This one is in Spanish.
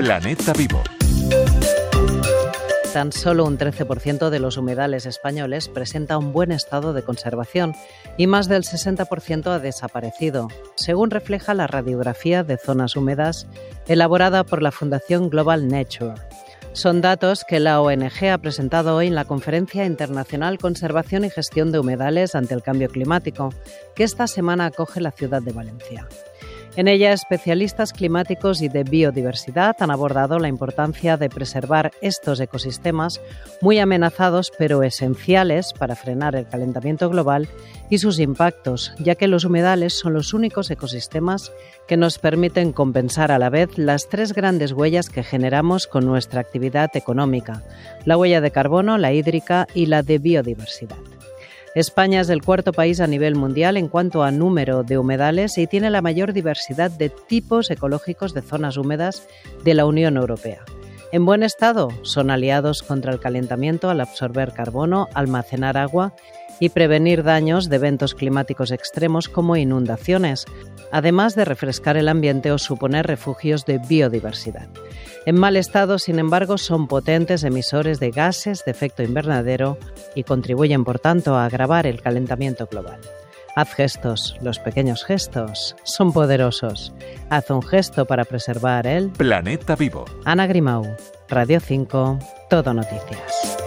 Planeta Vivo. Tan solo un 13% de los humedales españoles presenta un buen estado de conservación y más del 60% ha desaparecido, según refleja la radiografía de zonas húmedas elaborada por la Fundación Global Nature. Son datos que la ONG ha presentado hoy en la Conferencia Internacional Conservación y Gestión de Humedales ante el Cambio Climático, que esta semana acoge la ciudad de Valencia. En ella, especialistas climáticos y de biodiversidad han abordado la importancia de preservar estos ecosistemas muy amenazados pero esenciales para frenar el calentamiento global y sus impactos, ya que los humedales son los únicos ecosistemas que nos permiten compensar a la vez las tres grandes huellas que generamos con nuestra actividad económica, la huella de carbono, la hídrica y la de biodiversidad. España es el cuarto país a nivel mundial en cuanto a número de humedales y tiene la mayor diversidad de tipos ecológicos de zonas húmedas de la Unión Europea. En buen estado, son aliados contra el calentamiento al absorber carbono, almacenar agua y prevenir daños de eventos climáticos extremos como inundaciones, además de refrescar el ambiente o suponer refugios de biodiversidad. En mal estado, sin embargo, son potentes emisores de gases de efecto invernadero y contribuyen, por tanto, a agravar el calentamiento global. Haz gestos, los pequeños gestos son poderosos. Haz un gesto para preservar el planeta vivo. Ana Grimau, Radio 5, Todo Noticias.